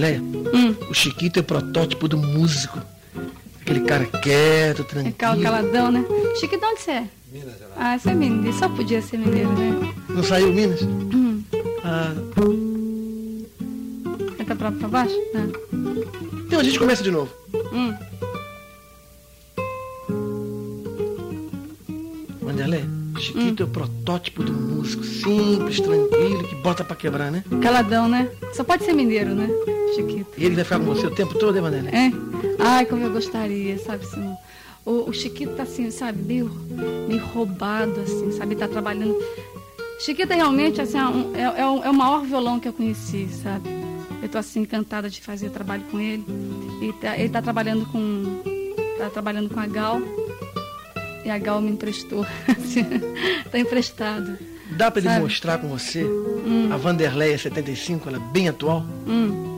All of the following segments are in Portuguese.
Vanderleia, Hum. o Chiquito é o protótipo do músico. Aquele cara quieto, É tranquilo. cal- caladão, né? Chique, de onde você é? Minas Gerais. Ah, você é mineiro. Só podia ser mineiro, né? Não saiu Minas? Hum. Ah, Canta pra, pra baixo? Ah. então a gente começa de novo. Hum. Vanderleia, Chiquito é o protótipo do músico. Simples, tranquilo, que bota pra quebrar, né? Caladão, né? Só pode ser mineiro, né? Chiquito. E ele vai ficar com você o tempo todo, hein, Vanderleia? É? Ai, como eu gostaria, sabe, Simão? O, o Chiquito tá assim, sabe, meio, meio roubado, assim, sabe? Tá trabalhando. Chiquito é realmente assim, é, é, é o, é o maior violão que eu conheci, sabe? Eu tô assim encantada de fazer trabalho com ele. E tá- ele tá trabalhando com. tá trabalhando com a Gal. E a Gal me emprestou. assim, tá emprestado. Dá pra ele Sabe? mostrar com você a Vanderleia 75, ela é bem atual? Hum.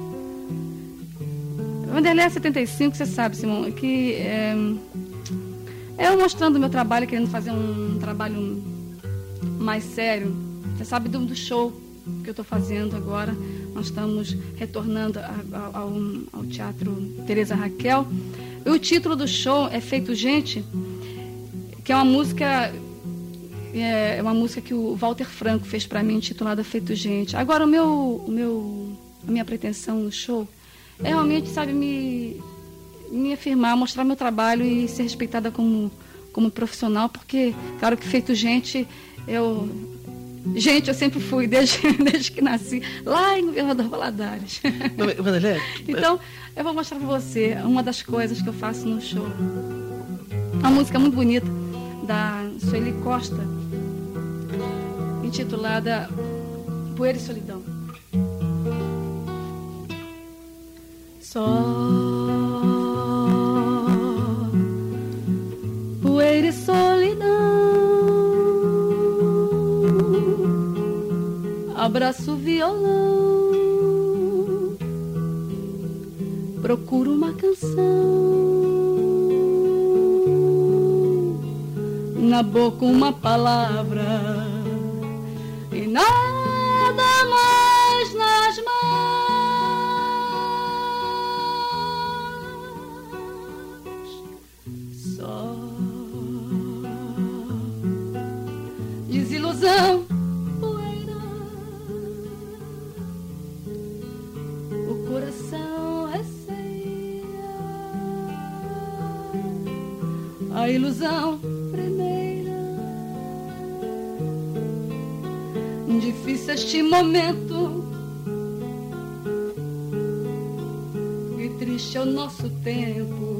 Vanderlei 75, você sabe, Simão, que é, eu mostrando o meu trabalho, querendo fazer um trabalho mais sério. Você sabe do, do show que eu estou fazendo agora. Nós estamos retornando a- a- ao, ao Teatro Teresa Raquel. E o título do show é Feito Gente, que é uma música é uma música que o Walter Franco fez para mim, intitulada Feito Gente. Agora, o meu, o meu, a minha pretensão no show é realmente, sabe, me, me afirmar, mostrar meu trabalho e ser respeitada como, como profissional, porque, claro que Feito Gente, eu. Gente, eu sempre fui, desde, desde que nasci, lá em Governador Valadares. Vanderleia, Então, eu vou mostrar pra você uma das coisas que eu faço no show. Uma música muito bonita da Sueli Costa, intitulada Poeira e Solidão. Só. Poeira e solidão, abraço violão. Procuro uma canção. Na boca uma palavra. E nada mais poeira. O coração receia a ilusão primeira. Difícil este momento. E triste é o nosso tempo.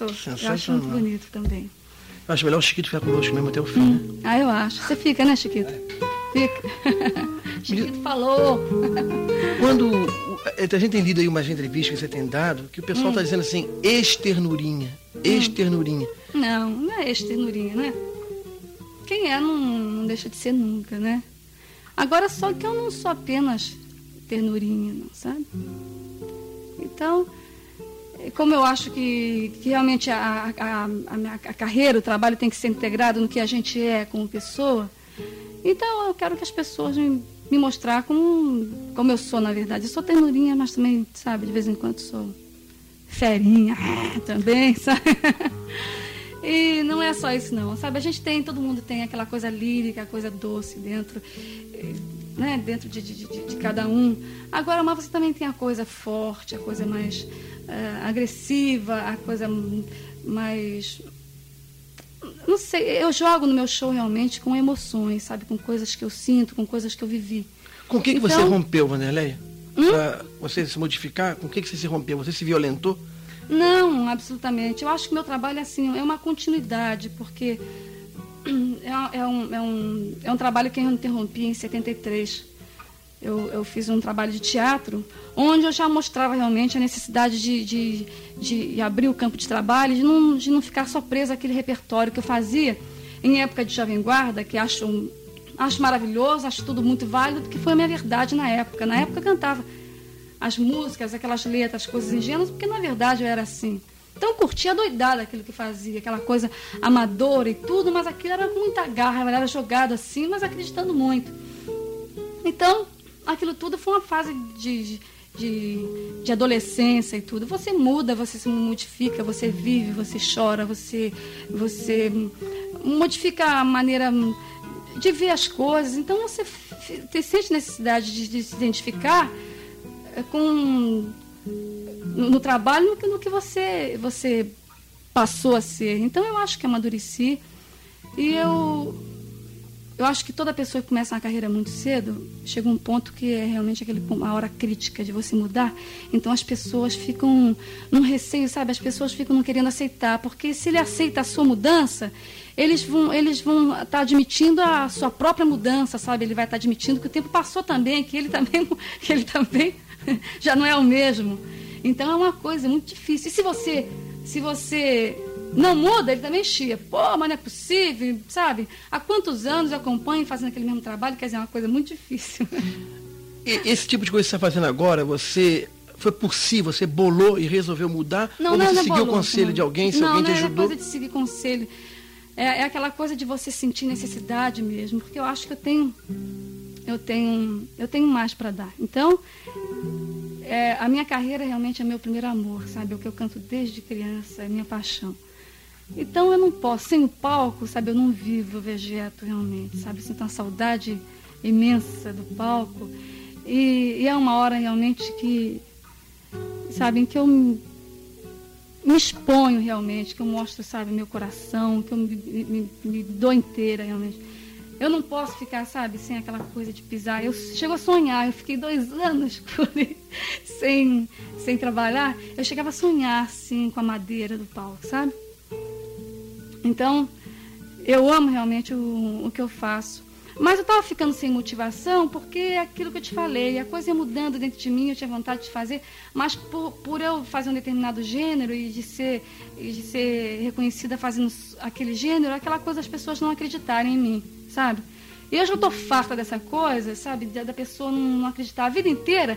Hum? Eu acho muito bonito também. Eu acho melhor o Chiquito ficar conosco mesmo até o fim, né? Ah, eu acho. Você fica, né, Chiquito? Fica. Chiquito falou. Quando o- a gente tem lido aí umas entrevistas que você tem dado, que o pessoal está dizendo assim, externurinha, externurinha. Não, não é esse ternurinha, né? Quem é não, não deixa de ser nunca, né? Agora, só que eu não sou apenas ternurinha, não, sabe? Então, eh, como eu acho que, que realmente a, a, a, a carreira, o trabalho tem que ser integrado no que a gente é como pessoa, então eu quero que as pessoas me, me mostrar como, como eu sou, na verdade. Eu sou ternurinha, mas também, sabe, de vez em quando sou ferinha também, sabe? E não é só isso não, sabe? A gente tem, todo mundo tem aquela coisa lírica, coisa doce dentro, né? Dentro de, de, de, de cada um. Agora, mas você também tem a coisa forte, a coisa mais eh, agressiva, a coisa mais não sei, eu jogo no meu show realmente com emoções, sabe? Com coisas que eu sinto, com coisas que eu vivi. Com o que, que você então- rompeu, Vanderleia? Hum? Pra você se modificar, com o que, que você se rompeu? Você se violentou? Não, absolutamente. Eu acho que meu trabalho é assim, é uma continuidade, porque é, é, um, é, um, é um trabalho que eu interrompi em 73. Eu, eu fiz um trabalho de teatro onde eu já mostrava realmente a necessidade de, de, de abrir o campo de trabalho, de não, de não ficar só presa àquele repertório que eu fazia em época de Jovem Guarda, que acho, acho maravilhoso, acho tudo muito válido, que foi a minha verdade na época. Na época eu cantava as músicas, aquelas letras, coisas ingênuas, porque na verdade eu era assim. Então eu curtia doidada aquilo que fazia, aquela coisa amadora e tudo, mas aquilo era muita garra, era jogado assim, mas acreditando muito. Então, aquilo tudo foi uma fase de, de, adolescência e tudo. Você muda, você se modifica, você vive, você chora, você, você modifica a maneira de ver as coisas. Então você te sente necessidade de, de se identificar eh, com no, no trabalho no que, no que você, você passou a ser. Então eu acho que amadureci e eu eu acho que toda pessoa que começa uma carreira muito cedo, chega um ponto que é realmente aquele, uma hora crítica de você mudar. Então as pessoas ficam num receio, sabe? As pessoas ficam não querendo aceitar, porque se ele aceita a sua mudança, eles vão eles vão estar tá admitindo a sua própria mudança, sabe? Ele vai estar tá admitindo que o tempo passou também, que ele também que ele também já não é o mesmo. Então é uma coisa muito difícil. E se você se você não muda, ele também chia. Pô, mas não é possível, sabe? Há quantos anos eu acompanho fazendo aquele mesmo trabalho? Quer dizer, é uma coisa muito difícil. Esse tipo de coisa que você está fazendo agora, você foi por si, você bolou e resolveu mudar? Não, ou não, você não seguiu bolou, o conselho não. de alguém, se não, alguém te não ajudou? Não, é coisa de seguir conselho. É, é aquela coisa de você sentir necessidade mesmo, porque eu acho que eu tenho eu tenho eu tenho mais para dar. Então, é, a minha carreira realmente é meu primeiro amor, sabe? É o que eu canto desde criança, é minha paixão. Então eu não posso, sem o palco, sabe, eu não vivo, vegeto realmente, sabe? Sinto uma saudade imensa do palco. E, e é uma hora realmente que, sabe, em que eu me, me exponho realmente, que eu mostro, sabe, meu coração, que eu me, me, me dou inteira realmente. Eu não posso ficar, sabe, sem aquela coisa de pisar. Eu chego a sonhar, eu fiquei dois anos sem, sem trabalhar. Eu chegava a sonhar, assim, com a madeira do palco, sabe? Então, eu amo realmente o, o que eu faço. Mas eu estava ficando sem motivação porque é aquilo que eu te falei, a coisa ia mudando dentro de mim, eu tinha vontade de fazer, mas por, por eu fazer um determinado gênero e de ser, e de ser reconhecida fazendo aquele gênero, aquela coisa as pessoas não acreditarem em mim, sabe? E eu já estou farta dessa coisa, sabe? Da pessoa não acreditar a vida inteira.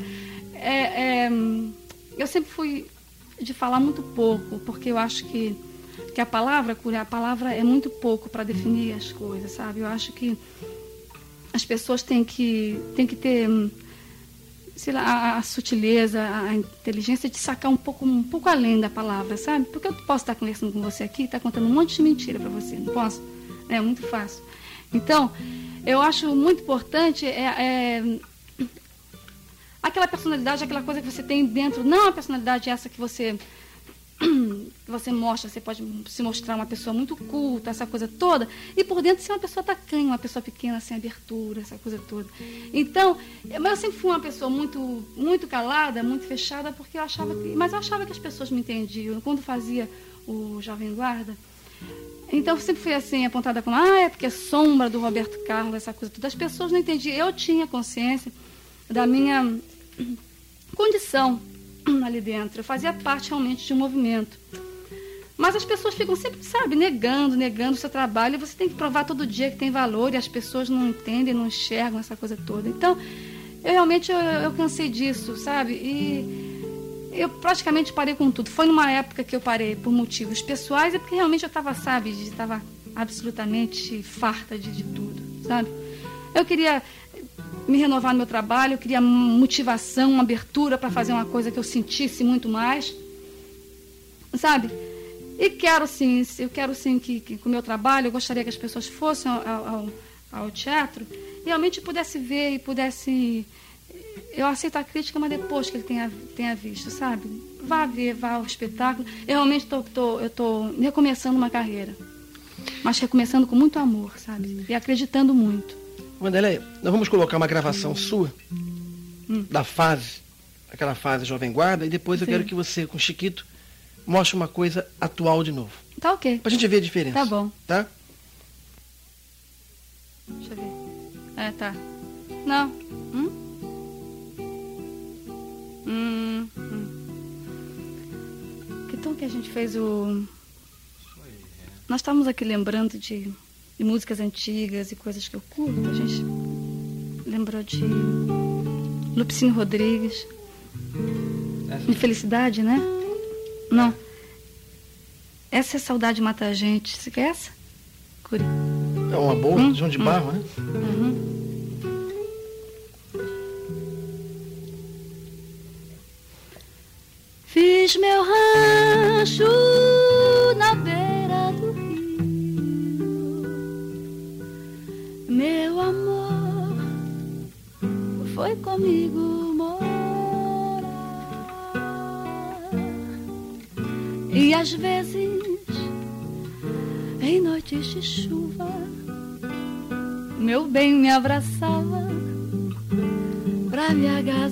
É, é, eu sempre fui de falar muito pouco, porque eu acho que que a palavra a palavra é muito pouco para definir as coisas, sabe? Eu acho que as pessoas têm que, têm que ter sei lá, a, a, sutileza, a inteligência de sacar um pouco, um pouco além da palavra, sabe? Porque eu posso estar conversando com você aqui e estar contando um monte de mentira para você, não posso? É muito fácil. Então, eu acho muito importante é, é, aquela personalidade, aquela coisa que você tem dentro, não a personalidade essa que você você mostra, você pode se mostrar uma pessoa muito culta, essa coisa toda, e por dentro ser uma pessoa tacanha, uma pessoa pequena, sem abertura, essa coisa toda. Então, mas eu sempre fui uma pessoa muito, muito calada, muito fechada, porque eu achava que, mas eu achava que as pessoas me entendiam. Quando fazia o Jovem Guarda, então sempre fui assim, apontada como, ah, é porque é sombra do Roberto Carlos, essa coisa toda. As pessoas não entendiam. Eu tinha consciência da minha condição ali dentro. Eu fazia parte realmente de um movimento. Mas as pessoas ficam sempre, sabe, negando, negando o seu trabalho. E você tem que provar todo dia que tem valor e as pessoas não entendem, não enxergam essa coisa toda. Então, eu realmente eu, eu cansei disso, sabe? E eu praticamente parei com tudo. Foi numa época que eu parei por motivos pessoais e porque realmente eu estava, sabe, estava absolutamente farta de, de tudo, sabe? Eu queria me renovar no meu trabalho, eu queria motivação, uma abertura para fazer uma coisa que eu sentisse muito mais, sabe? E quero sim, eu quero sim que, que com o meu trabalho, eu gostaria que as pessoas fossem ao, ao, ao teatro e realmente pudesse ver e pudesse. Eu aceito a crítica, mas depois que ele tenha, tenha visto, sabe? Vá ver, vá ao espetáculo. Eu realmente estou tô, tô, eu tô recomeçando uma carreira. mas recomeçando com muito amor, sabe? E acreditando muito. Wanderlei, nós vamos colocar uma gravação sua hum. da fase, aquela fase Jovem Guarda, e depois Sim. eu quero que você, com Chiquito, mostre uma coisa atual de novo. Tá ok. Pra gente ver a diferença. Tá bom. Tá? Deixa eu ver. É, tá. Não. Hum? Hum, hum. Que tom que a gente fez o. Nós estávamos aqui lembrando de, de, músicas antigas e coisas que eu curto. A gente lembrou de Lupicínio Rodrigues. De Felicidade, né? Não. Essa é Saudade Mata a Gente. Você quer essa? Curi. É uma boa, hum? João de Barro, hum. né? Uhum. Fiz meu rancho bem me abraçava pra me agasalhar.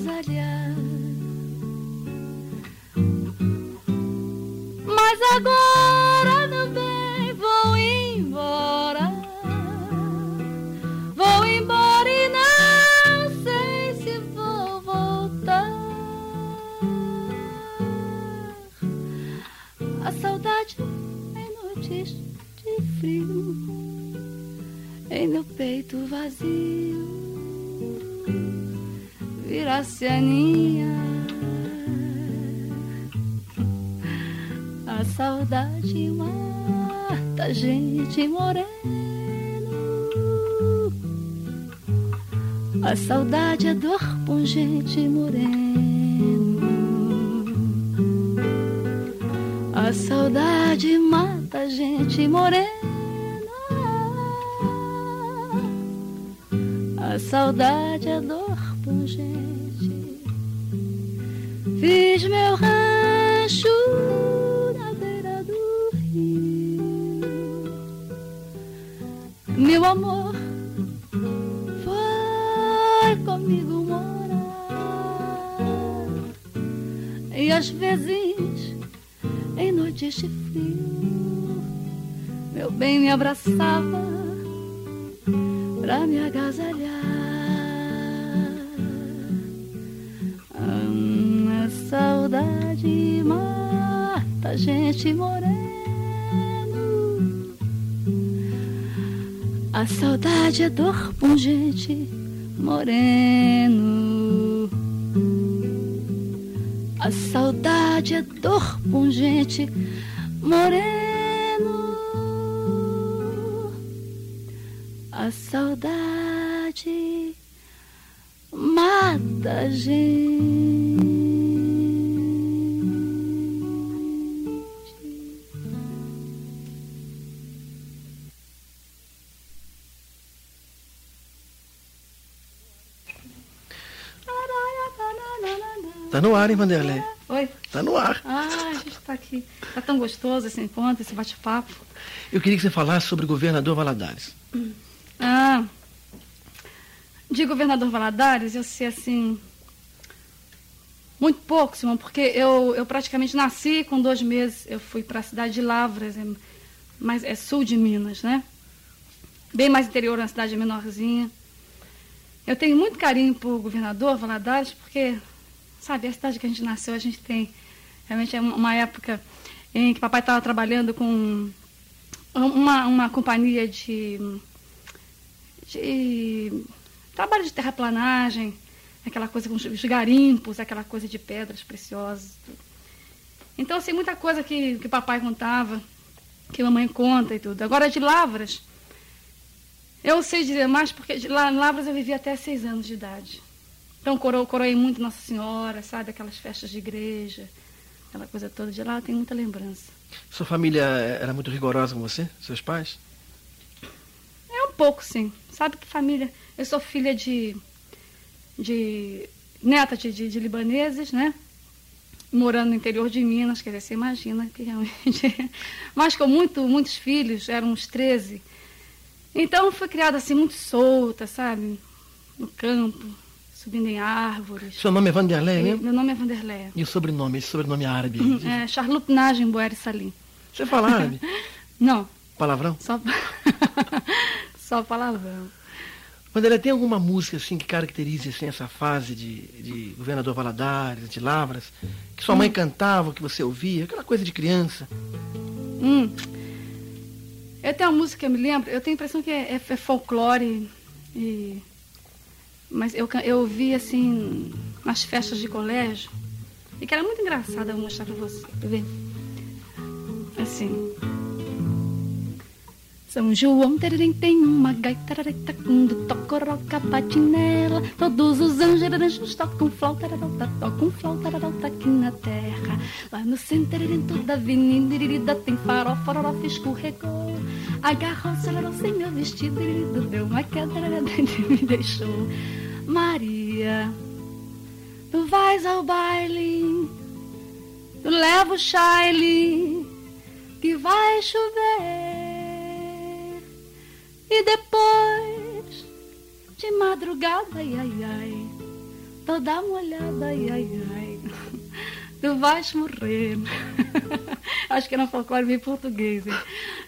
Fiz meu rancho meu amor foi comigo morar. E às vezes em noites de frio meu bem me abraçava pra me agasalhar a gente morena A saudade é dor pungente, moreno. A saudade é dor pungente, moreno. A saudade mata a gente. Tá no ar, hein, Vanderlei? Oi? Tá no ar. Ah, a gente tá aqui. Tá tão gostoso esse encontro, esse bate-papo. Eu queria que você falasse sobre o governador Valadares. Ah, de governador Valadares, eu sei assim. Muito pouco, Simão, porque eu, eu praticamente nasci com dois meses. Eu fui para a cidade de Lavras, é, mas é sul de Minas, né? Bem mais interior, uma cidade menorzinha. Eu tenho muito carinho por governador Valadares, porque Sabe, a cidade que a gente nasceu, a gente tem. Realmente é uma época em que papai estava trabalhando com uma, uma companhia de, de trabalho de terraplanagem, aquela coisa com os garimpos, aquela coisa de pedras preciosas. Então, assim, muita coisa que, que papai contava, que mamãe conta e tudo. Agora, de Lavras, eu sei dizer mais porque de Lavras eu vivi até seis anos de idade. Então, coro, coroei muito Nossa Senhora, sabe? Aquelas festas de igreja, aquela coisa toda. De lá tenho muita lembrança. Sua família era muito rigorosa com você? Seus pais? É um pouco, sim. Sabe que família... Eu sou filha de... de neta de, de, de libaneses, né? morando no interior de Minas, quer dizer, você imagina que realmente. Mas com muito, muitos filhos, eram uns 13. Então fui criada assim, muito solta, sabe? No campo, subindo em árvores. Seu nome é Vanderlei, né? Meu nome é Vanderlei. E o sobrenome, esse sobrenome árabe? É Charlotte Najem Boer Salim. Você fala árabe? Não. Palavrão? Só, Só palavrão. Vanderlei, tem alguma música assim que caracterize assim, essa fase de, de Governador Valadares, de Lavras, que sua mãe hum. cantava, que você ouvia, aquela coisa de criança? Hum. Eu tenho uma música que eu me lembro, eu tenho a impressão que é, é, é folclore, e, mas eu, eu ouvi assim nas festas de colégio, e que era muito engraçada, eu vou mostrar pra você, quer ver? Assim. São João tererem, tem uma gaita quando toca roca bate nela. Todos os anjos tocam flauta, tocam flauta aqui na terra. Lá no centro da avenida tem farol, farofa escorregou. Agarrou celular sem meu vestido, deu uma queda e me deixou. Maria, tu vais ao baile, tu leva o chile, que vai chover. E depois, de madrugada, ai, ai, ai, toda molhada, ai, ai, ai, tu vais morrer. Acho que era um folclore meio português, hein?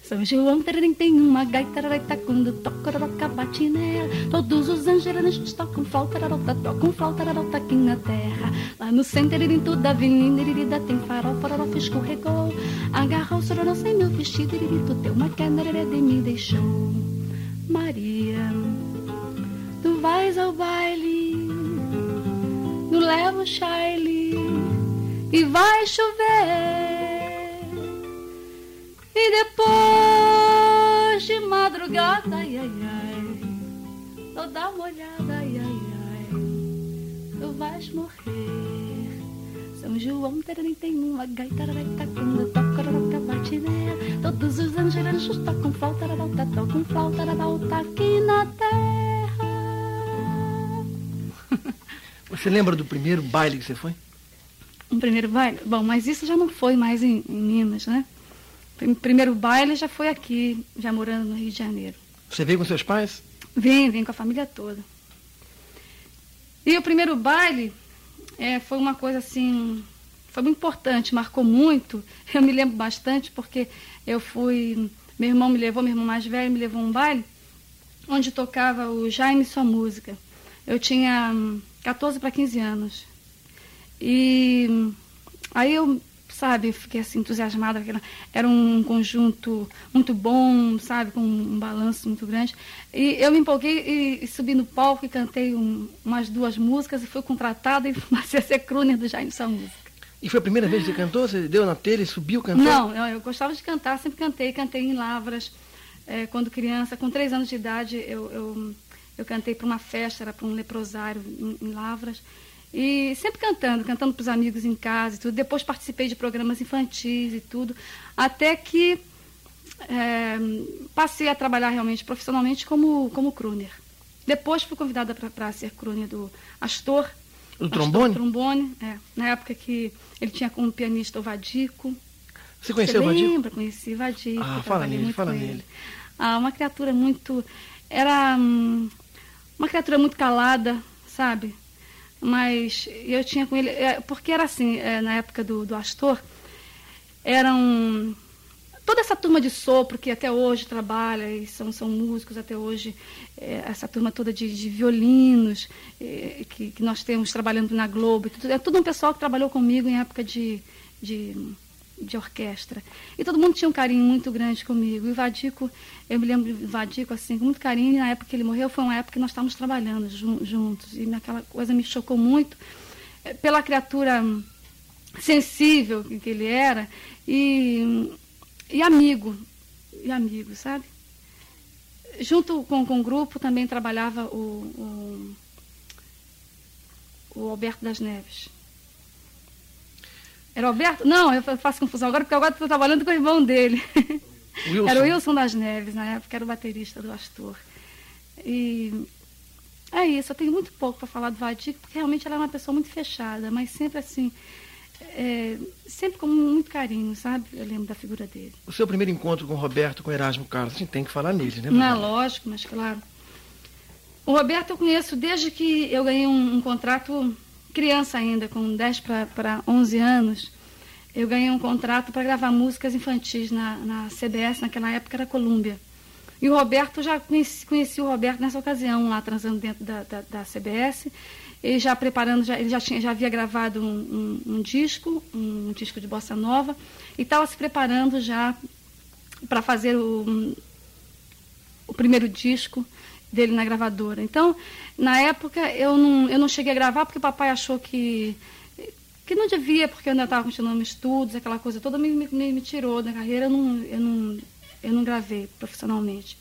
São João tem uma gaita, raita, quando toca, roca, bate nela. Todos os anjos tocam flauta, rarota, tocam flauta, rarota aqui na terra. Lá no centro, em toda a avenida, tem farol, farofa escorregou. Agarrou o sororão sem meu vestido, tu deu uma queda, de me deixou. Maria, tu vais ao baile, tu leva o Charlie e vai chover. E depois de madrugada, ai, ai, ai, toda molhada, ai, ai, ai, tu vais morrer. São João tem uma gaita, gaita, quando toca, toca, bate nela. Todos os anjos tocam flauta, volta, tocam flauta, volta aqui na terra. Você lembra do primeiro baile que você foi? Um primeiro baile? Bom, mas isso já não foi mais em, em Minas, né? O primeiro baile já foi aqui, já morando no Rio de Janeiro. Você veio com seus pais? Vim, vim com a família toda. E o primeiro baile é, foi uma coisa assim, foi muito importante, marcou muito. Eu me lembro bastante porque eu fui, meu irmão me levou, meu irmão mais velho me levou a um baile onde tocava o Jaime Sua Música. Eu tinha 14 para 15 anos. E aí eu sabe? Fiquei assim entusiasmada, era um conjunto muito bom, sabe? Com um balanço muito grande. E eu me empolguei e, e subi no palco e cantei um, umas duas músicas e fui contratada e comecei a ser crooner do Jaime Sua Música. E foi a primeira vez que você cantou? Você deu na telha e subiu cantando? Não, eu, eu, gostava de cantar, sempre cantei, cantei em Lavras. É, quando criança, com três anos de idade, eu, eu, eu cantei para uma festa, era para um leprosário em, em Lavras. E sempre cantando, cantando para os amigos em casa e tudo. Depois participei de programas infantis e tudo. Até que é, passei a trabalhar realmente profissionalmente como, como crooner. Depois fui convidada para ser crooner do Astor. Do trombone? trombone, é. Na época que ele tinha como pianista o Vadico. Você conheceu Você o Vadico? Lembra, conheci o Vadico. Ah, fala nele, fala nele. Ah, uma criatura muito... Era hum, uma criatura muito calada, sabe? Mas eu tinha com ele, é, porque era assim, é, na época do, do Astor, eram toda essa turma de sopro que até hoje trabalha e são, são músicos até hoje, é, essa turma toda de, de violinos é, que, que, nós temos trabalhando na Globo, tudo, é tudo um pessoal que trabalhou comigo em época de, de de orquestra. E todo mundo tinha um carinho muito grande comigo. E o Vadico, eu me lembro do Vadico assim, com muito carinho. E na época que ele morreu, foi uma época que nós estávamos trabalhando juntos. E aquela coisa me chocou muito eh, pela criatura sensível que ele era e, e amigo. E amigo, sabe? Junto com, com o grupo também trabalhava o, o, o Alberto das Neves. Era Alberto? Não, eu faço confusão agora, porque agora estou trabalhando com o irmão dele. Wilson. Era o Wilson das Neves, na época, era o baterista do Astor. E é isso, eu tenho muito pouco para falar do Vadico, porque realmente ela é uma pessoa muito fechada, mas sempre assim, é, sempre com muito carinho, sabe? Eu lembro da figura dele. O seu primeiro encontro com o Roberto, com o Erasmo Carlos, a gente tem que falar nele, né? Não, é lógico, mas claro. O Roberto eu conheço desde que eu ganhei um, um contrato, criança ainda, com 10 para 11 anos. Eu ganhei um contrato para gravar músicas infantis na, na CBS, naquela época era Colômbia. E o Roberto, já conheci, conheci, o Roberto nessa ocasião, lá transando dentro da, da, da CBS. Ele já preparando, já, ele já, tinha, já havia gravado um, um, um disco, um disco de bossa nova, e estava se preparando já para fazer o, o primeiro disco dele na gravadora. Então, na época, eu não, eu não cheguei a gravar porque o papai achou que, que não devia, porque eu ainda estava continuando estudos, aquela coisa toda, me, me, me tirou da carreira, eu não, eu, não, eu não gravei profissionalmente.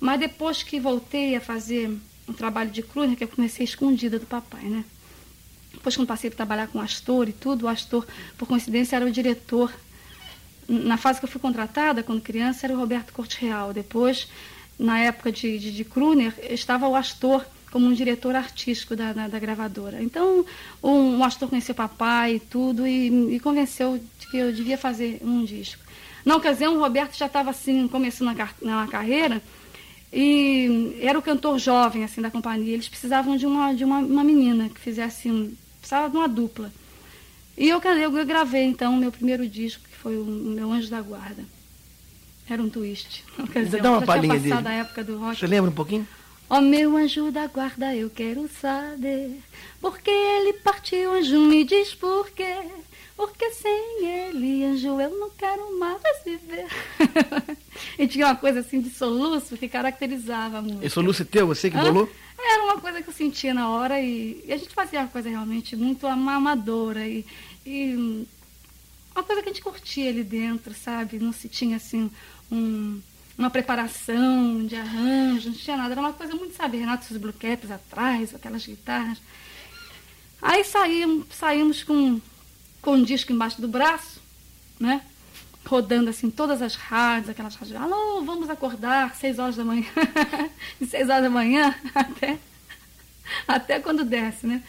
Mas depois que voltei a fazer um trabalho de cruz, que eu comecei escondida do papai, né? Depois, quando passei a trabalhar com o Astor e tudo, o Astor, por coincidência, era o diretor. Na fase que eu fui contratada, quando criança, era o Roberto Corte Real. Depois, na época de, de, de Kruner, estava o Astor como um diretor artístico da, da, da gravadora. Então, um, o Astor conheceu o papai e tudo e convenceu de que eu devia fazer um disco. Na ocasião, o Roberto já estava assim, começando na, na carreira e era o cantor jovem assim da companhia. Eles precisavam de uma, de uma, uma menina que fizesse um, precisava de uma dupla. E eu, eu, eu gravei então o meu primeiro disco, que foi o meu Anjo da Guarda. Era um twist. Você dá uma palhinha dele. Da época do rock. Você lembra um pouquinho? Ó oh, meu anjo da guarda, eu quero saber Porque ele partiu, anjo, me diz por quê Porque sem ele, anjo, eu não quero mais viver E tinha uma coisa assim de soluço que caracterizava a música E soluço teu, você que bolou? Era uma coisa que eu sentia na hora e, e a gente fazia uma coisa realmente muito amadora e, e uma coisa que a gente curtia ali dentro, sabe? Não se tinha assim um, uma preparação de arranjo, não tinha nada. Era uma coisa muito, sabe, Renato os Blue Caps atrás, aquelas guitarras. Aí saímos, saímos com, com um disco embaixo do braço, né? Rodando assim todas as rádios, aquelas rádios, alô, vamos acordar, seis horas da manhã, de seis horas da manhã até, até quando desce, né?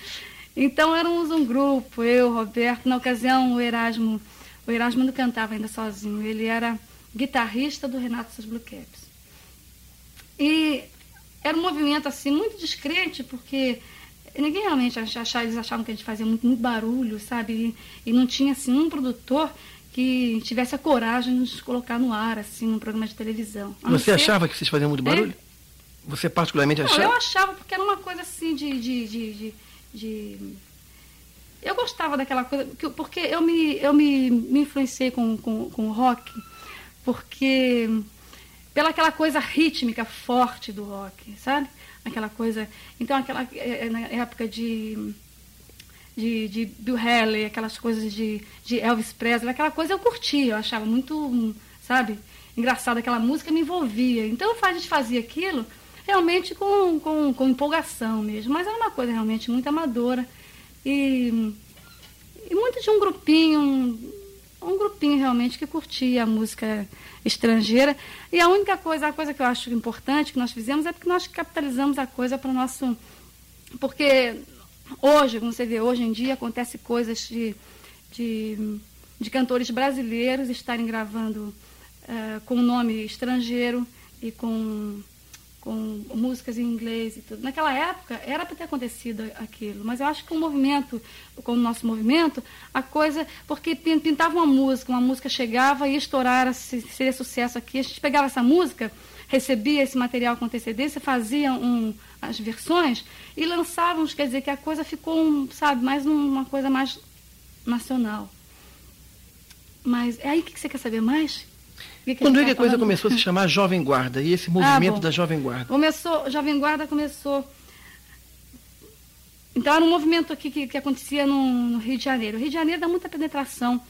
Então éramos um grupo, eu, Roberto, na ocasião o Erasmo o Erasmo não cantava ainda sozinho, ele era guitarrista do Renato Seus Blue Caps. E era um movimento assim muito discreto, porque ninguém realmente achava, eles achavam que a gente fazia muito, muito barulho, sabe? E, e, não tinha assim um produtor que tivesse a coragem de nos colocar no ar, assim, num programa de televisão. Você ser... achava que vocês faziam muito barulho? É? Você particularmente achava? Não, eu achava, porque era uma coisa assim de, de, de, de, de eu gostava daquela coisa, porque eu me, eu me, me influenciei com, com, com o rock, porque pela aquela coisa rítmica forte do rock, sabe? Aquela coisa. Então, aquela é, é, na época de. De, de Bill Haley, aquelas coisas de, de Elvis Presley, aquela coisa eu curtia, eu achava muito, sabe, engraçado aquela música, me envolvia. Então a gente fazia aquilo realmente com, com, com empolgação mesmo, mas era uma coisa realmente muito amadora. E, e muito de um grupinho, um, grupinho realmente que curtia a música estrangeira. E a única coisa, a coisa que eu acho importante que nós fizemos é porque nós capitalizamos a coisa para o nosso. Porque hoje, como você vê, hoje em dia acontece coisas de, de, de cantores brasileiros estarem gravando uh, com nome estrangeiro e com com músicas em inglês e tudo. Naquela época era para ter acontecido aquilo, mas eu acho que o movimento, com o nosso movimento, a coisa, porque pintava uma música, uma música chegava e estourara, seria sucesso aqui, a gente pegava essa música, recebia esse material com antecedência, fazia um, as versões e lançávamos, quer dizer que a coisa ficou, um, sabe, mais uma coisa mais nacional. Mas é aí que você quer saber mais? Que que Quando é que a coisa começou a se chamar Jovem Guarda e esse movimento ah, da Jovem Guarda? Começou, Jovem Guarda começou. Então era um movimento aqui que, que acontecia no, no, Rio de Janeiro. O Rio de Janeiro dá muita penetração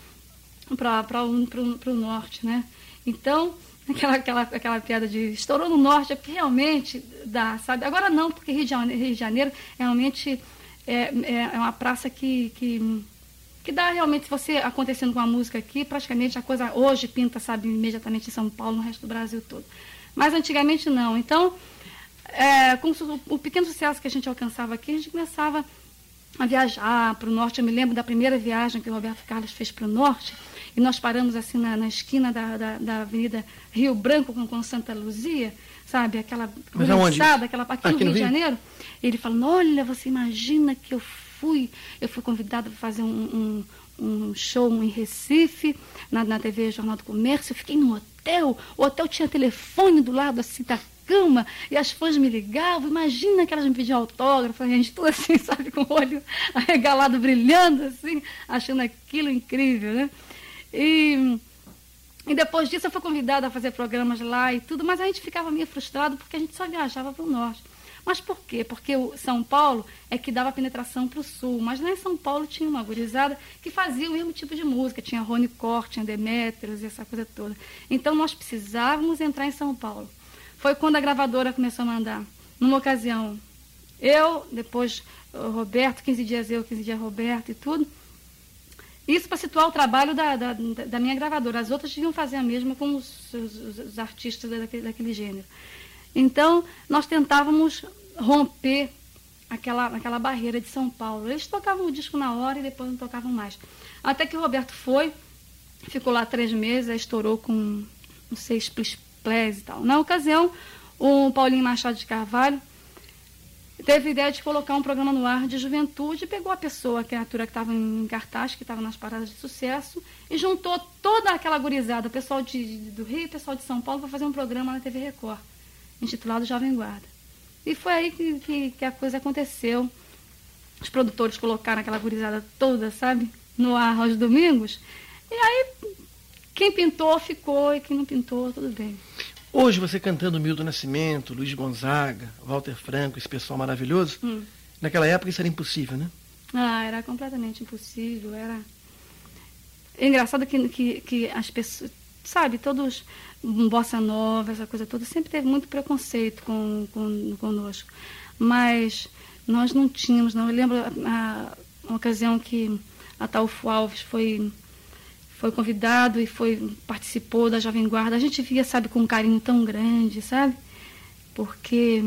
para o norte, né? Então, aquela, aquela, aquela piada de estourou no norte, é porque realmente dá, sabe? Agora não, porque Rio de Janeiro, Rio de Janeiro realmente é, é, é uma praça que, que que dá realmente, se você acontecendo com a música aqui, praticamente a coisa hoje pinta, sabe, imediatamente em São Paulo, no resto do Brasil todo. Mas antigamente não. Então, é, com o pequeno sucesso que a gente alcançava aqui, a gente começava a viajar para o norte. Eu me lembro da primeira viagem que o Roberto Carlos fez para o norte. E nós paramos assim na, na esquina da, da, da, Avenida Rio Branco com, com Santa Luzia, sabe? Aquela lançada, aquela aqui, aqui no Rio, de Janeiro. Ele falando, olha, você imagina que eu fui, eu fui convidada para fazer um, um, um, show em Recife, na, na TV Jornal do Comércio, eu fiquei num hotel, o hotel tinha telefone do lado assim da cama e as fãs me ligavam. Imagina que elas me pediam autógrafo, a gente tudo assim, sabe, com o olho arregalado, brilhando, assim, achando aquilo incrível, né? E, e depois disso eu fui convidada a fazer programas lá e tudo, mas a gente ficava meio frustrado porque a gente só viajava para o norte. Mas por quê? Porque o São Paulo é que dava penetração para o sul. Mas lá em São Paulo tinha uma gurizada que fazia o mesmo tipo de música. Tinha Rony Cort, tinha Demétrios e essa coisa toda. Então nós precisávamos entrar em São Paulo foi quando a gravadora começou a mandar. Numa ocasião, eu, depois Roberto, 15 dias eu, 15 dias Roberto e tudo. Isso para situar o trabalho da, da, da, minha gravadora. As outras deviam fazer a mesma com os, os, os artistas daquele, daquele gênero. Então, nós tentávamos romper aquela, aquela barreira de São Paulo. Eles tocavam o disco na hora e depois não tocavam mais. Até que o Roberto foi, ficou lá três meses, estourou com, não sei, split e tal. Na ocasião, o Paulinho Machado de Carvalho teve a ideia de colocar um programa no ar de juventude, pegou a pessoa, a criatura que estava em cartaz, que estava nas paradas de sucesso, e juntou toda aquela gurizada, pessoal de, do Rio, o pessoal de São Paulo, para fazer um programa na TV Record, intitulado Jovem Guarda. E foi aí que, que, que a coisa aconteceu. Os produtores colocaram aquela gurizada toda, sabe, no ar aos domingos. E aí quem pintou, ficou, e quem não pintou, tudo bem. Hoje, você cantando Milton Nascimento, Luiz Gonzaga, Walter Franco, esse pessoal maravilhoso, hum. naquela época isso era impossível, né? Ah, era completamente impossível. Era. É engraçado que, que, que as pessoas, sabe, todos, bossa nova, essa coisa toda, sempre teve muito preconceito com, com, conosco. Mas nós não tínhamos, não. Eu lembro a, a, uma ocasião que a Taufo Alves foi foi convidado e foi participou da Jovem Guarda. A gente via, sabe, com um carinho tão grande, sabe? Porque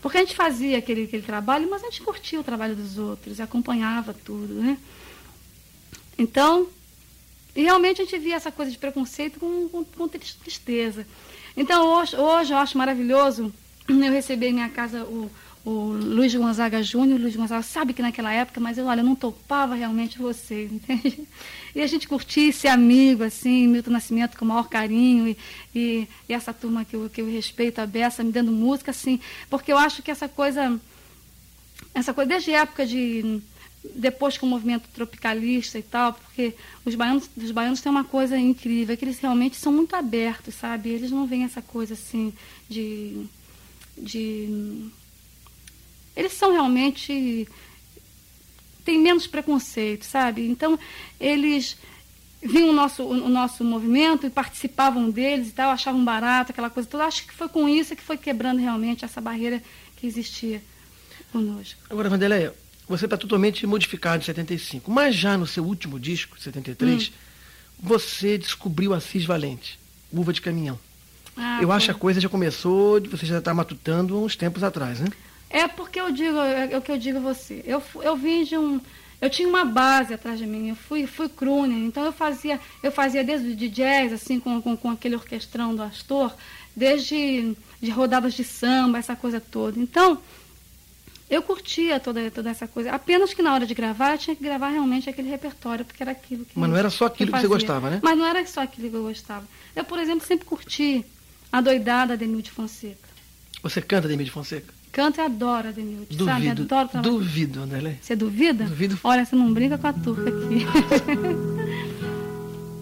porque a gente fazia aquele, aquele trabalho, mas a gente curtia o trabalho dos outros, acompanhava tudo, né? Então, e realmente a gente via essa coisa de preconceito com, com, com tristeza. Então, hoje, hoje eu acho maravilhoso eu receber em minha casa o, o Luiz Gonzaga Júnior, Luiz Gonzaga sabe que naquela época, mas eu, olha, eu não topava realmente você, entende? E a gente curtia ser amigo, assim, Milton Nascimento com o maior carinho, e, e, e, essa turma que eu, que eu respeito, a Bessa, me dando música, assim, porque eu acho que essa coisa, essa coisa, desde a época de, depois com o movimento tropicalista e tal, porque os baianos, os baianos têm uma coisa incrível, é que eles realmente são muito abertos, sabe? Eles não veem essa coisa, assim, de... de eles são realmente têm menos preconceito, sabe? Então, eles viam o nosso, o nosso movimento e participavam deles e tal, achavam barato, aquela coisa toda. Acho que foi com isso que foi quebrando realmente essa barreira que existia conosco. Agora, Vanderleia, você está totalmente modificado em 75, mas já no seu último disco, 73, hum. você descobriu Assis Valente, Uva de Caminhão. Ah, Eu acho que a coisa já começou, você já está matutando uns tempos atrás, né? É porque eu digo, é, é o que eu digo a você. Eu, eu vim de um. Eu tinha uma base atrás de mim, eu fui, fui crooner, então eu fazia, eu fazia desde de jazz, assim, com, com, com aquele orquestrão do Astor, desde de rodadas de samba, essa coisa toda. Então, eu curtia toda, toda essa coisa. Apenas que na hora de gravar, eu tinha que gravar realmente aquele repertório, porque era aquilo que Mas não era só aquilo que, que você gostava, né? Mas não era só aquilo que eu gostava. Eu, por exemplo, sempre curti a doidada de Emílio de Fonseca. Você canta de Emílio de Fonseca? Canto e adoro, Ademilton. Duvido, sabe? Adoro trabalhar. Duvido, Anderlei. Você duvida? Duvido. Olha, você não brinca com a turca aqui.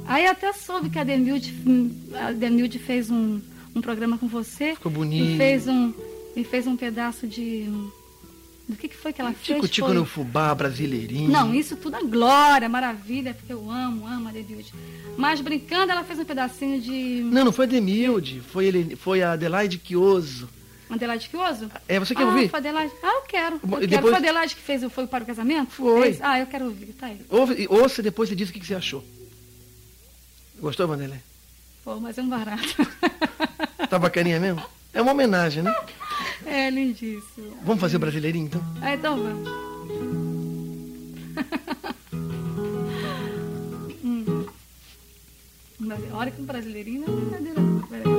Aí até soube que a Demilde, fez um, um programa com você. Ficou bonito. E fez um, e fez um pedaço de. Do que, que foi que ela tico, fez? Tico foi... no fubá, brasileirinho. Não, isso tudo é glória, maravilha, porque eu amo, amo a Demilde. Mas brincando, ela fez um pedacinho de. Não, não foi a Demilde, foi, ele, foi a Adelaide Chioso. Adelaide Quioso? É, você quer ah, ouvir? Foi Adelaide. Ah, eu quero. Eu depois... quero. Foi Adelaide que fez o Foi para o Casamento? Foi. Fez? Ah, eu quero ouvir. Tá aí. Ouve, ouça depois você diz o que, que você achou. Gostou, Vanderlei? Pô, mas é um barato. Tá bacaninha mesmo? É uma homenagem, né? É lindíssimo. Vamos fazer o brasileirinho então? É, então vamos. hum. Olha que um brasileirinho não é brincadeira. Peraí.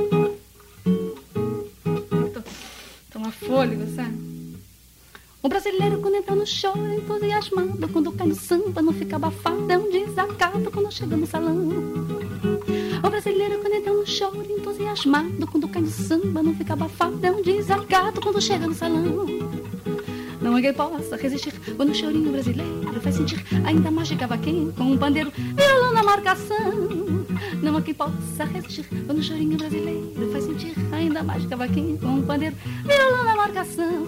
Toma fôlego, sabe? O brasileiro quando entra no show é entusiasmado Quando cai no samba não fica abafado É um desacato quando chega no salão o brasileiro quando entra no show é entusiasmado Quando cai no samba não fica abafado É um desacato quando chega no salão não há quem possa resistir quando o chorinho brasileiro faz sentir ainda mais de cavaquinho com um pandeiro violão na marcação. Não há quem possa resistir quando o chorinho brasileiro faz sentir ainda mais de cavaquinho com um pandeiro violão na marcação.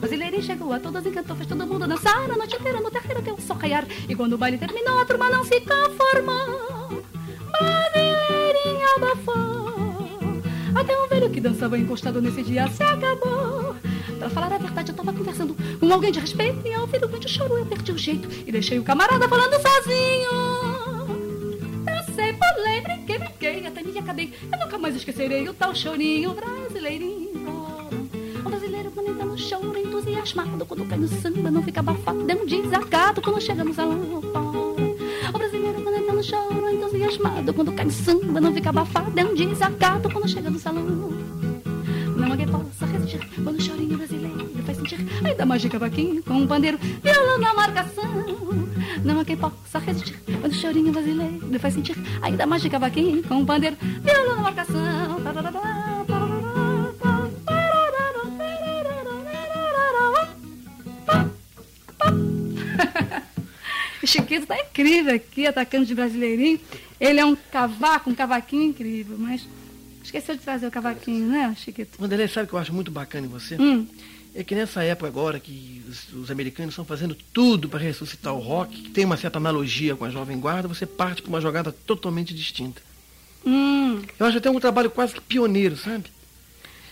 Brasileirinho chegou a todas, encantou, fez todo mundo dançar a noite inteira no terreiro até o sol raiar. E quando o baile terminou, a turma não se conformou. Brasileirinho abafou. Até um velho que dançava encostado nesse dia se acabou. Pra falar a verdade, eu tava conversando com alguém de respeito e ao ouvir o grande choro eu perdi o jeito e deixei o camarada falando sozinho. Dancei, pulei, brinquei, brinquei, até me acabei. Eu nunca mais esquecerei o tal chorinho brasileirinho. O brasileiro entra no choro entusiasmado, quando cai no samba não fica abafado, é um desacato quando chega no salão. O brasileiro entra no choro quando cai samba não fica abafado, é um desacato quando chega no salão. Não quem possa resistir quando o chorinho brasileiro faz sentir ainda mais de cavaquinho com um pandeiro violão na marcação. Não há quem possa resistir quando o chorinho brasileiro faz sentir ainda mais de cavaquinho com um pandeiro violão na marcação. Chiquito tá incrível aqui, atacando de brasileirinho. Ele é um cavaco, um cavaquinho incrível, mas Esqueceu de trazer o cavaquinho, né, Chiquito? Wanderlei, sabe o que eu acho muito bacana em você? Hum. É que nessa época agora que os, os americanos estão fazendo tudo para ressuscitar o rock, que tem uma certa analogia com a Jovem Guarda, você parte para uma jogada totalmente distinta. Hum. Eu acho até um trabalho quase que pioneiro, sabe?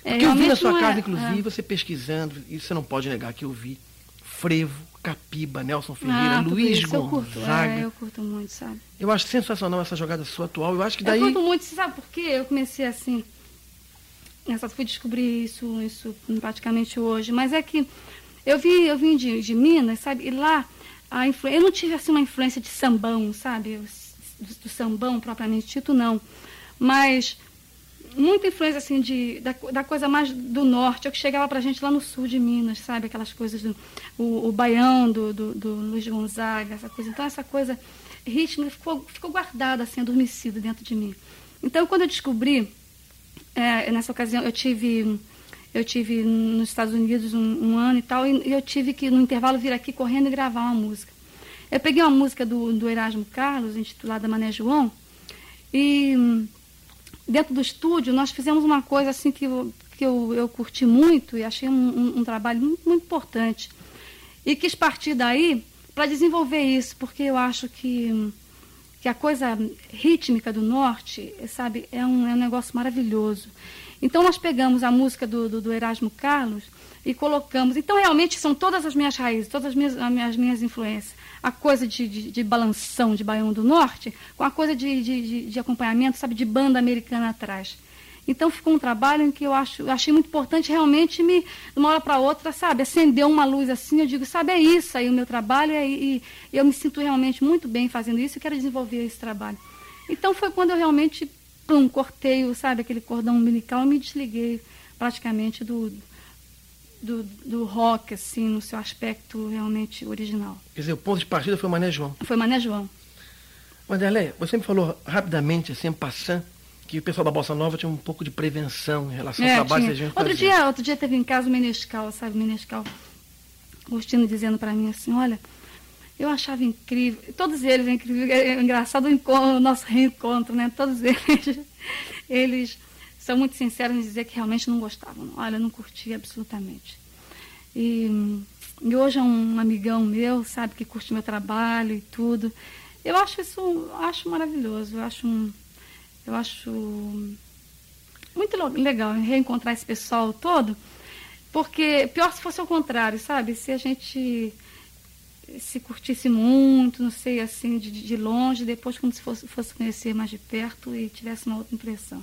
É, Porque eu vi na sua é, casa, inclusive, é. você pesquisando, e você não pode negar que eu vi Frevo, Capiba, Nelson Ferreira, Ah, Luiz isso eu curto, Gonzaga. é, eu curto muito, sabe? Eu acho sensacional essa jogada sua atual. Eu acho que daí. Eu curto muito, você sabe por quê? Eu comecei assim. Nessa, fui descobrir isso, isso praticamente hoje. Mas é que eu vim, eu vim de, de Minas, sabe? E lá a influ... eu não tive assim uma influência de sambão, sabe? Do, do sambão propriamente dito, não. Mas muita influência assim de, da, da coisa mais do norte, é o que chegava pra gente lá no sul de Minas, sabe? Aquelas coisas do o, o baião do, do, do Luiz Gonzaga, essa coisa. Então essa coisa rítmica ficou, ficou guardada, assim, adormecida dentro de mim. Então quando eu descobri, é, nessa ocasião eu tive eu tive nos Estados Unidos um, um ano e tal, e eu tive que no intervalo vir aqui correndo e gravar uma música. Eu peguei uma música do, do Erasmo Carlos, intitulada Mané João, e dentro do estúdio nós fizemos uma coisa assim que eu, que eu, eu curti muito e achei um, um, um trabalho muito, muito importante. E quis partir daí para desenvolver isso, porque eu acho que, que a coisa rítmica do norte, sabe, é um, é um negócio maravilhoso. Então nós pegamos a música do, do, do Erasmo Carlos e colocamos. Então realmente são todas as minhas raízes, todas as minhas, as minhas influências. A coisa de, de, de balanção de Baião do Norte com a coisa de, de, de acompanhamento, sabe, de banda americana atrás. Então ficou um trabalho em que eu acho, eu achei muito importante realmente me, de uma hora para outra, sabe, acender uma luz assim, eu digo, sabe, é isso aí o meu trabalho e, e eu me sinto realmente muito bem fazendo isso e quero desenvolver esse trabalho. Então foi quando eu realmente plum, cortei, sabe, aquele cordão umbilical e me desliguei praticamente do, do, do rock, assim, no seu aspecto realmente original. Quer dizer, o ponto de partida foi o Mané João. Foi Mané João. Wanderlei, você me falou rapidamente, assim, passando, que o pessoal da Bossa Nova tinha um pouco de prevenção em relação ao É, trabalho tinha. que a gente outro fazia. dia, outro dia teve em casa o Menescal, sabe, o Menescal, Agostino dizendo para mim assim, olha, eu achava incrível, todos eles é incrível, é engraçado o, encontro, o nosso reencontro, né? Todos eles, eles são muito sinceros em dizer que realmente não gostavam. Olha, eu não curti absolutamente. E, e hoje é um amigão meu, sabe, que curte meu trabalho e tudo. Eu acho isso, acho maravilhoso, eu acho, um- eu acho muito legal reencontrar esse pessoal todo, porque pior se fosse ao contrário, sabe? Se a gente se curtisse muito, não sei, assim, de, de longe, depois quando se fosse, fosse conhecer mais de perto e tivesse uma outra impressão.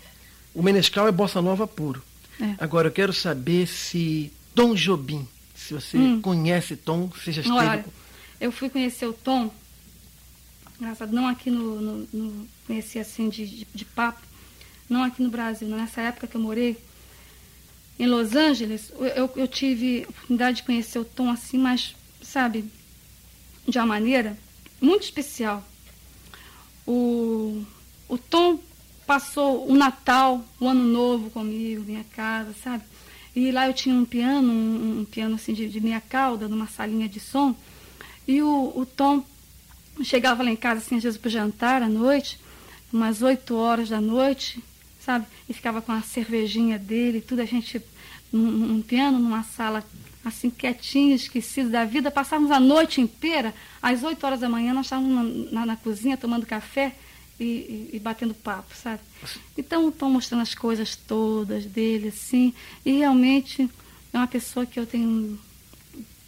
O Menescal é Bossa Nova puro. É. Agora, eu quero saber se Tom Jobim, se você Hum. conhece Tom, se já esteve... Olha, eu fui conhecer o Tom Engraçado, não aqui no, no, no conheci assim de, de, de, papo, não aqui no Brasil. Nessa época que eu morei em Los Angeles, eu, eu tive a oportunidade de conhecer o Tom assim, mas, sabe, de uma maneira muito especial. O, o Tom passou o Natal, o Ano Novo comigo, minha casa, sabe? E lá eu tinha um piano, um, um piano assim de, de minha cauda, numa salinha de som. E o, o Tom chegava lá em casa, assim, às vezes para jantar à noite, umas 8 horas da noite, sabe? E ficava com a cervejinha dele, tudo, a gente num, num piano, numa sala assim, quietinho, esquecido da vida. Passávamos a noite inteira, às 8 horas da manhã, nós estávamos na, na, na cozinha tomando café e, e, e, batendo papo, sabe? Então, estão mostrando as coisas todas dele, assim, e realmente é uma pessoa que eu tenho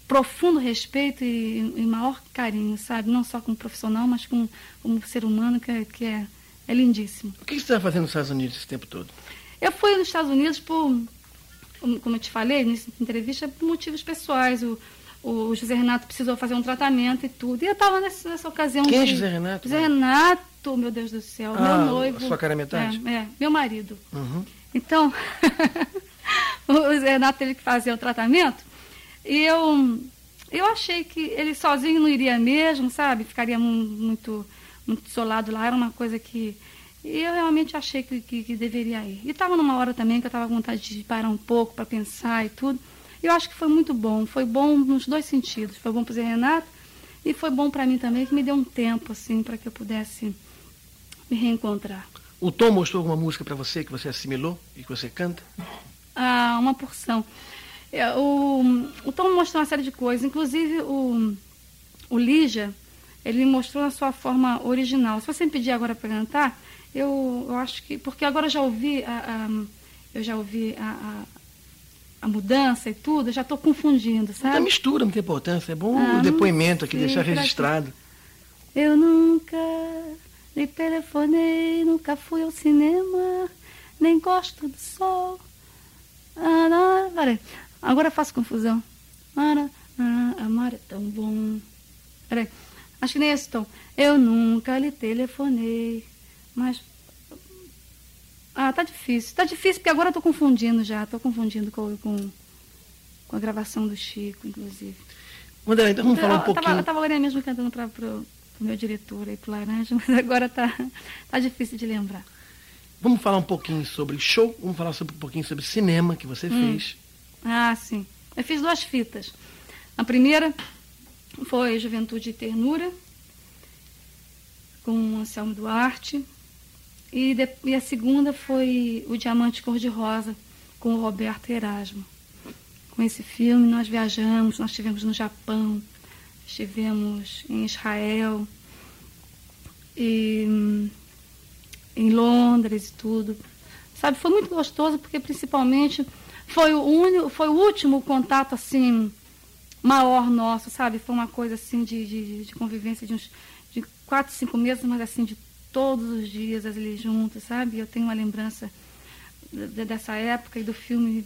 profundo respeito e, e maior carinho, sabe? Não só como profissional, mas como, como ser humano, que, é, que é, é lindíssimo. O que você está fazendo nos Estados Unidos esse tempo todo? Eu fui nos Estados Unidos por, como eu te falei nessa entrevista, por motivos pessoais. O, o José Renato precisou fazer um tratamento e tudo. E eu estava nessa, nessa ocasião. Quem é de... é José Renato? José Renato, meu Deus do céu, ah, meu noivo. Sua cara é metade? É, é meu marido. Uhum. Então, o José Renato teve que fazer o tratamento. E eu, eu achei que ele sozinho não iria mesmo, sabe? Ficaria muito, muito isolado lá. Era uma coisa que. E eu realmente achei que, que, que deveria ir. E estava numa hora também que eu estava com vontade de parar um pouco para pensar e tudo. Eu acho que foi muito bom. Foi bom nos dois sentidos. Foi bom para o Zé Renato e foi bom para mim também, que me deu um tempo, assim, para que eu pudesse me reencontrar. O Tom mostrou alguma música para você que você assimilou e que você canta? Ah, uma porção. É, o, o Tom mostrou uma série de coisas, inclusive o, o Lígia, ele mostrou na sua forma original. Se você me pedir agora para cantar, eu, eu acho que. Porque agora eu já ouvi a, a eu já ouvi a, a, a, mudança e tudo, eu já estou confundindo, sabe? Não mistura, não tem importância. É bom ah, o depoimento aqui, deixar registrado. Eu nunca lhe telefonei, nunca fui ao cinema, nem gosto do sol. Ah, não, peraí. Agora eu faço confusão. Mara, ah, amar é tão bom. Peraí. Acho que nem esse tom. Eu nunca lhe telefonei, mas. Ah, tá difícil. Tá difícil porque agora eu tô confundindo já. Tô confundindo com, com, com a gravação do Chico, inclusive. Mandela, então vamos falar um eu, pouquinho. Tava, eu tava agora mesmo cantando para pro, pro meu diretor aí, pro Laranja, mas agora tá, tá difícil de lembrar. Vamos falar um pouquinho sobre show, vamos falar sobre, um pouquinho sobre cinema que você hum. fez. Ah, sim. Eu fiz duas fitas. A primeira foi Juventude e Ternura, com Anselmo Duarte. E, de, e a segunda foi O Diamante Cor-de-Rosa, com o Roberto Erasmo. Com esse filme nós viajamos, nós estivemos no Japão, estivemos em Israel, e, em Londres e tudo. Sabe, foi muito gostoso porque principalmente foi o único, foi o último contato assim maior nosso, sabe? Foi uma coisa assim de, de, de convivência de uns de quatro, cinco meses, mas assim de todos os dias ali juntos, sabe? Eu tenho uma lembrança de, dessa época e do filme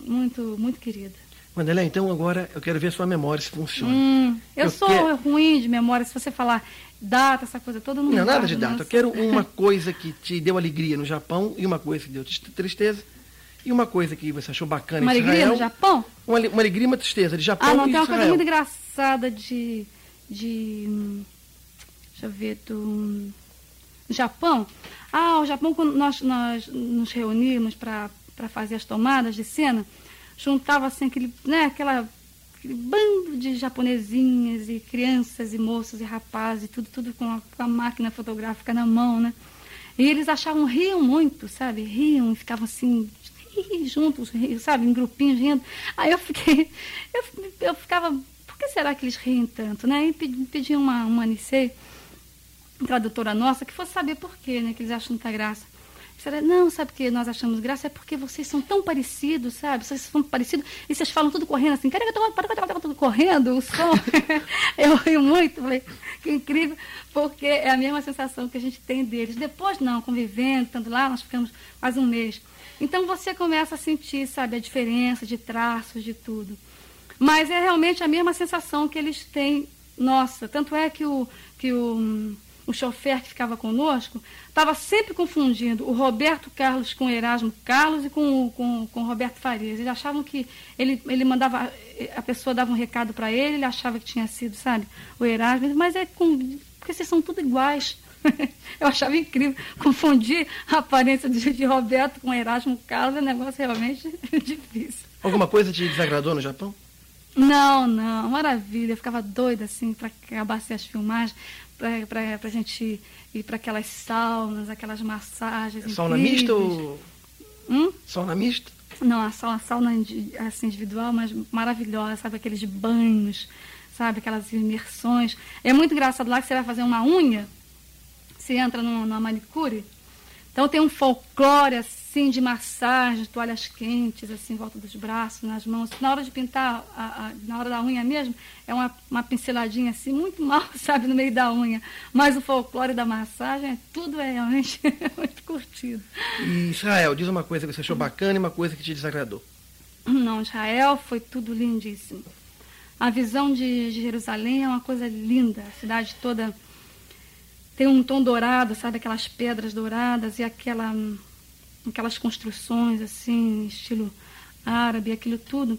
muito, muito querida. Wanderlei, então agora eu quero ver a sua memória se funciona. Hum, eu, eu, sou quero... ruim de memória, se você falar data, essa coisa toda, não Não, nada de data. Eu quero uma coisa que te deu alegria no Japão e uma coisa que deu tristeza e uma coisa que você achou bacana uma em Israel... Uma alegria no Japão? Uma, uma alegria e uma tristeza de Japão Ah, não, e tem uma Israel. coisa muito engraçada de... de deixa eu ver, do Japão. Ah, o Japão, quando nós, nós nos reunimos para fazer as tomadas de cena, juntava assim aquele, né, aquela, aquele bando de japonesinhas e crianças e moças e rapazes e tudo, tudo com a, com a máquina fotográfica na mão, né? E eles achavam, riam muito, sabe? Riam e ficavam assim, juntos, sabe, em grupinhos rindo. Aí eu fiquei, eu, eu ficava, por que será que eles riem tanto, né? E pedi, pedi uma, uma Anicei, tradutora nossa, que fosse saber por quê, né? Que eles acham muita graça. Disseram, não, sabe que nós achamos graça? É porque vocês são tão parecidos, sabe? Vocês são parecidos e vocês falam tudo correndo assim, cara, tudo correndo, o som. eu rio muito, falei, que incrível, porque é a mesma sensação que a gente tem deles. Depois, não, convivendo, estando lá, nós ficamos quase um mês. Então você começa a sentir, sabe, a diferença de traços, de tudo. Mas é realmente a mesma sensação que eles têm, nossa. Tanto é que o, que o, o chofer que ficava conosco, estava sempre confundindo o Roberto Carlos com o Erasmo Carlos e com, com, com o Roberto Farias. Eles achavam que ele, ele mandava, a pessoa dava um recado para ele, ele achava que tinha sido, sabe, o Erasmo, mas é com, porque vocês são tudo iguais. Eu achava incrível. Confundir a aparência de, Roberto com Erasmo Carlos é um negócio realmente difícil. Alguma coisa te desagradou no Japão? Não, não, maravilha. Eu ficava doida assim para acabar as filmagens para a gente ir para aquelas saunas, aquelas massagens. Sauna mista ou. Hum? Sauna mista? Não, a sauna, sauna assim, individual, mas maravilhosa, sabe? Aqueles banhos, sabe? Aquelas imersões. É muito engraçado lá que você vai fazer uma unha, você entra numa manicure, então tem um folclore assim de massagem, toalhas quentes assim em volta dos braços, nas mãos. Na hora de pintar, a, a, na hora da unha mesmo, é uma, uma pinceladinha assim, muito mal, sabe, no meio da unha. Mas o folclore da massagem, é, tudo é realmente muito curtido. E Israel, diz uma coisa que você achou bacana e uma coisa que te desagradou. Não, Israel foi tudo lindíssimo. A visão de, de Jerusalém é uma coisa linda, a cidade toda tem um tom dourado, sabe? Aquelas pedras douradas e aquela, aquelas construções, assim, estilo árabe, aquilo tudo.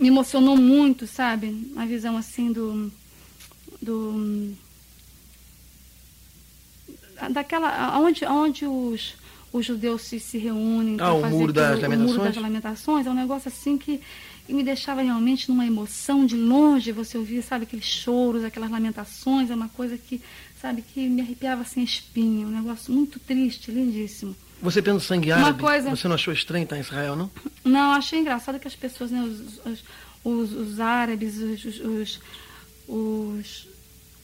Me emocionou muito, sabe? A visão, assim, do... do daquela... Onde, onde os, os judeus se, se reúnem ah, para fazer muro das aquilo, o muro das lamentações. É um negócio, assim, que me deixava realmente numa emoção de longe. Você ouvia, sabe? Aqueles choros, aquelas lamentações. É uma coisa que sabe, que me arrepiava assim a espinha, um negócio muito triste, lindíssimo. Você pelo sangue árabe, coisa... você não achou estranho estar em Israel, não? Não, achei engraçado que as pessoas, né, os, os, os, os árabes, os, os,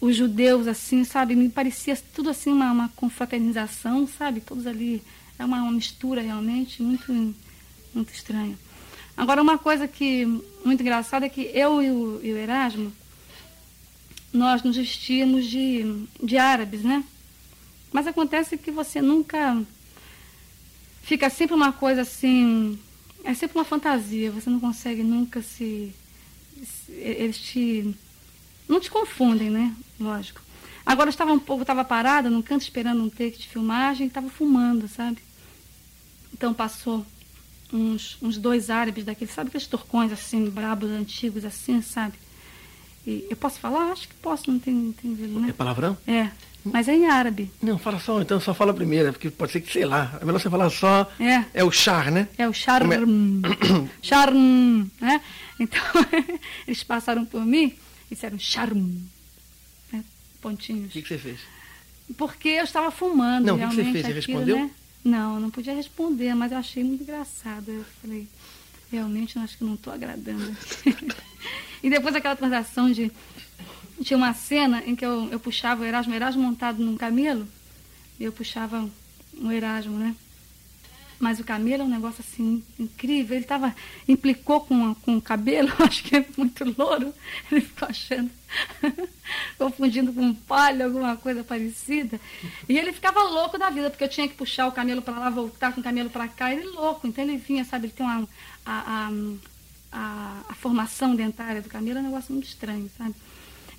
os, judeus, assim, sabe, me parecia tudo assim uma, uma confraternização, sabe, todos ali, é uma, uma mistura realmente muito, muito estranha. Agora, uma coisa que muito engraçada é que eu e o, e o Erasmo, nós nos vestíamos de, de árabes, né? Mas acontece que você nunca. Fica sempre uma coisa assim. É sempre uma fantasia, você não consegue nunca se. se eles te. Não te confundem, né? Lógico. Agora eu estava um pouco, estava parada num canto esperando um take de filmagem, estava fumando, sabe? Então passou uns, uns dois árabes daqueles, sabe aqueles torcões assim, brabos, antigos, assim, sabe? E eu posso falar? Acho que posso, não tem, tem né? É palavrão? É. Mas é em árabe. Não, fala só, então só fala a primeira, porque pode ser que, sei lá, é melhor você falar só. É. É o char, né? É o charm. É? charm, né? Então, eles passaram por mim e disseram charm. Né? Pontinhos. O que, que, você fez? Porque eu estava fumando. Não, o que, você fez? Você respondeu? Né? Não, não podia responder, mas eu achei muito engraçado. Eu falei, realmente eu acho que não estou agradando. E depois aquela transação de. Tinha uma cena em que eu, eu puxava o Erasmo, o Erasmo montado num camelo, e eu puxava o Erasmo, né? Mas o camelo é um negócio assim incrível. Ele tava, implicou com, com o cabelo, acho que é muito louro. Ele ficou achando, confundindo com palha, alguma coisa parecida. E ele ficava louco da vida, porque eu tinha que puxar o camelo para lá, voltar com o camelo para cá. Ele louco. Então ele vinha, sabe, ele tem uma, a, a, a, a, formação dentária do camelo é um negócio muito estranho, sabe?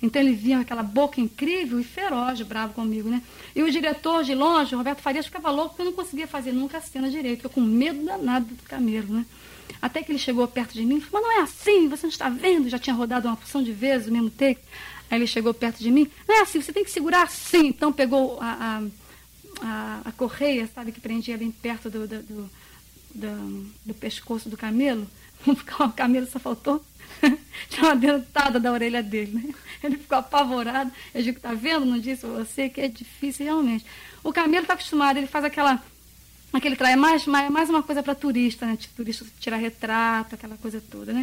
Então ele vinha aquela boca incrível e feroz, bravo comigo, né? E o diretor de longe, Roberto Farias, ficava louco porque eu não conseguia fazer nunca a cena direito, eu com medo danado do camelo, né? Até que ele chegou perto de mim e falou, mas não é assim, você não está vendo? Já tinha rodado uma porção de vezes o mesmo take. Aí ele chegou perto de mim, não é assim, você tem que segurar assim. Então pegou a, a, a, a correia, sabe, que prendia bem perto do, do, do, do, do pescoço do camelo o camelo só faltou tinha uma dentada da orelha dele, né? Ele ficou apavorado. Eu digo, tá vendo? Não disse você que é difícil realmente. O camelo está acostumado, ele faz aquela. Aquele trai, é mais, mais, mais uma coisa para turista, né? Tipo, turista tirar retrato, aquela coisa toda, né?